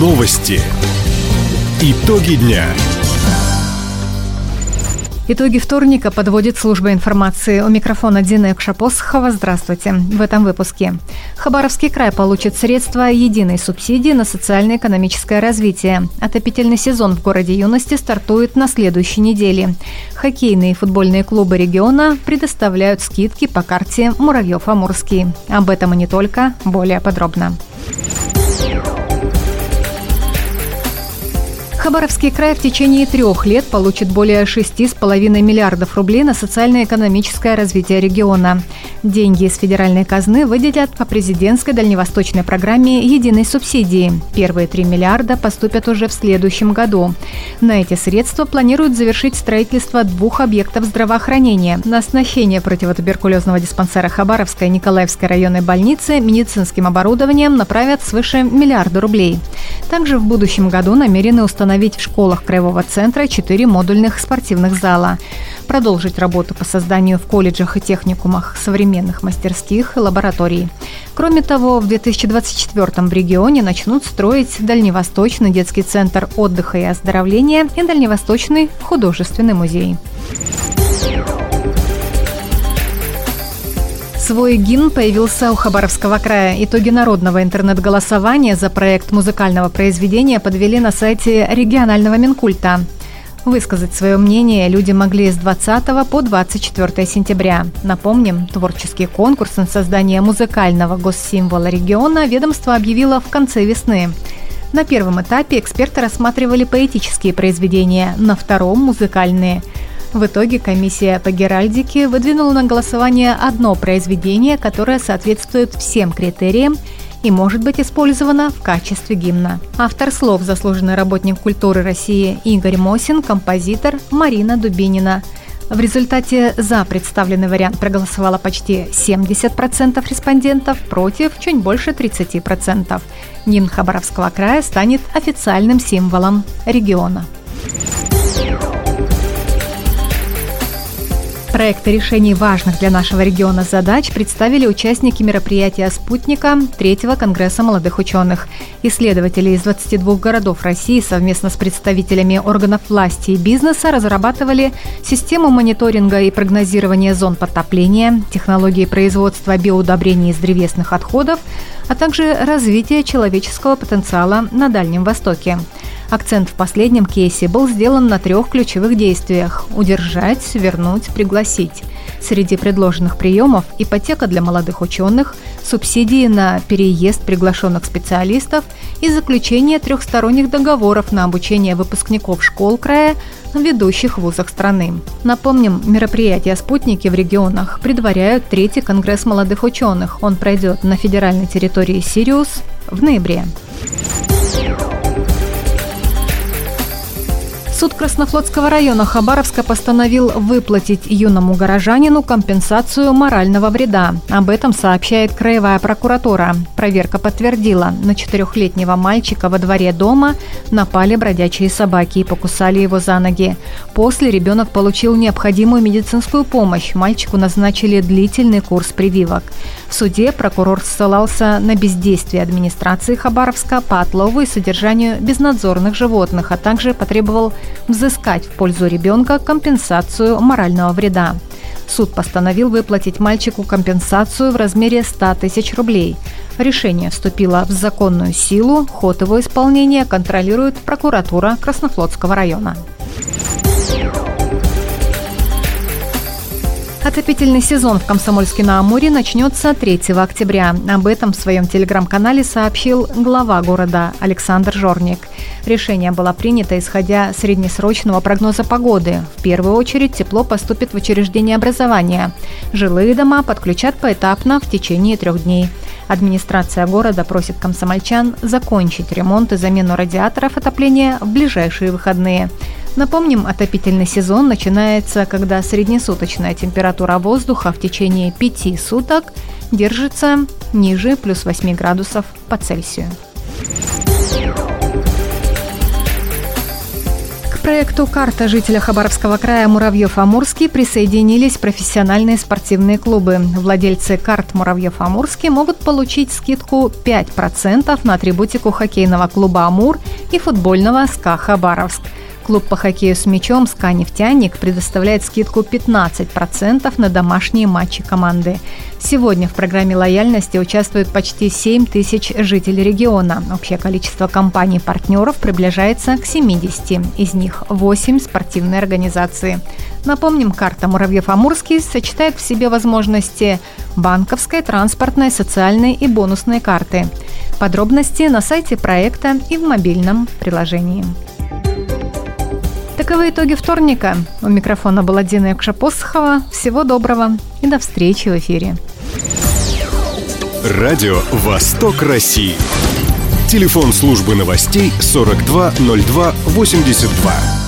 Новости. Итоги дня. Итоги вторника подводит служба информации. У микрофона Дина Экшапосхова. Здравствуйте. В этом выпуске. Хабаровский край получит средства единой субсидии на социально-экономическое развитие. Отопительный сезон в городе юности стартует на следующей неделе. Хоккейные и футбольные клубы региона предоставляют скидки по карте Муравьев-Амурский. Об этом и не только. Более подробно. Хабаровский край в течение трех лет получит более 6,5 миллиардов рублей на социально-экономическое развитие региона. Деньги из федеральной казны выделят по президентской дальневосточной программе единой субсидии. Первые 3 миллиарда поступят уже в следующем году. На эти средства планируют завершить строительство двух объектов здравоохранения. На оснащение противотуберкулезного диспансера Хабаровской и Николаевской районной больницы медицинским оборудованием направят свыше миллиарда рублей. Также в будущем году намерены установить в школах Краевого центра четыре модульных спортивных зала, продолжить работу по созданию в колледжах и техникумах современных мастерских и лабораторий. Кроме того, в 2024 в регионе начнут строить Дальневосточный детский центр отдыха и оздоровления и Дальневосточный художественный музей. Свой гимн появился у Хабаровского края. Итоги народного интернет-голосования за проект музыкального произведения подвели на сайте регионального Минкульта. Высказать свое мнение люди могли с 20 по 24 сентября. Напомним, творческий конкурс на создание музыкального госсимвола региона ведомство объявило в конце весны. На первом этапе эксперты рассматривали поэтические произведения, на втором – музыкальные – в итоге комиссия по геральдике выдвинула на голосование одно произведение, которое соответствует всем критериям и может быть использовано в качестве гимна. Автор слов – заслуженный работник культуры России Игорь Мосин, композитор Марина Дубинина. В результате за представленный вариант проголосовало почти 70% респондентов, против чуть больше 30%. Гимн Хабаровского края станет официальным символом региона. Проекты решений важных для нашего региона задач представили участники мероприятия «Спутника» третьего Конгресса молодых ученых. Исследователи из 22 городов России совместно с представителями органов власти и бизнеса разрабатывали систему мониторинга и прогнозирования зон подтопления, технологии производства биоудобрений из древесных отходов, а также развитие человеческого потенциала на Дальнем Востоке. Акцент в последнем кейсе был сделан на трех ключевых действиях – удержать, вернуть, пригласить. Среди предложенных приемов – ипотека для молодых ученых, субсидии на переезд приглашенных специалистов и заключение трехсторонних договоров на обучение выпускников школ края в ведущих вузах страны. Напомним, мероприятия «Спутники» в регионах предваряют третий конгресс молодых ученых. Он пройдет на федеральной территории Сириус в ноябре. Суд Краснофлотского района Хабаровска постановил выплатить юному горожанину компенсацию морального вреда. Об этом сообщает Краевая прокуратура. Проверка подтвердила, на четырехлетнего мальчика во дворе дома напали бродячие собаки и покусали его за ноги. После ребенок получил необходимую медицинскую помощь. Мальчику назначили длительный курс прививок. В суде прокурор ссылался на бездействие администрации Хабаровска по отлову и содержанию безнадзорных животных, а также потребовал взыскать в пользу ребенка компенсацию морального вреда. Суд постановил выплатить мальчику компенсацию в размере 100 тысяч рублей. Решение вступило в законную силу, ход его исполнения контролирует прокуратура Краснофлотского района. Отопительный сезон в Комсомольске-на-Амуре начнется 3 октября. Об этом в своем телеграм-канале сообщил глава города Александр Жорник. Решение было принято, исходя среднесрочного прогноза погоды. В первую очередь тепло поступит в учреждения образования. Жилые дома подключат поэтапно в течение трех дней. Администрация города просит комсомольчан закончить ремонт и замену радиаторов отопления в ближайшие выходные. Напомним, отопительный сезон начинается, когда среднесуточная температура воздуха в течение пяти суток держится ниже плюс 8 градусов по Цельсию. Проекту «Карта жителя Хабаровского края Муравьев-Амурский» присоединились профессиональные спортивные клубы. Владельцы карт Муравьев-Амурский могут получить скидку 5% на атрибутику хоккейного клуба «Амур» и футбольного «СКА Хабаровск». Клуб по хоккею с мячом «СКА Нефтяник» предоставляет скидку 15% на домашние матчи команды. Сегодня в программе лояльности участвуют почти 7 тысяч жителей региона. Общее количество компаний-партнеров приближается к 70. Из них 8 спортивные организации. Напомним, карта «Муравьев-Амурский» сочетает в себе возможности банковской, транспортной, социальной и бонусной карты. Подробности на сайте проекта и в мобильном приложении. Таковы итоги вторника. У микрофона была Дина Якшапосхова. Всего доброго и до встречи в эфире. Радио «Восток России». Телефон службы новостей 420282.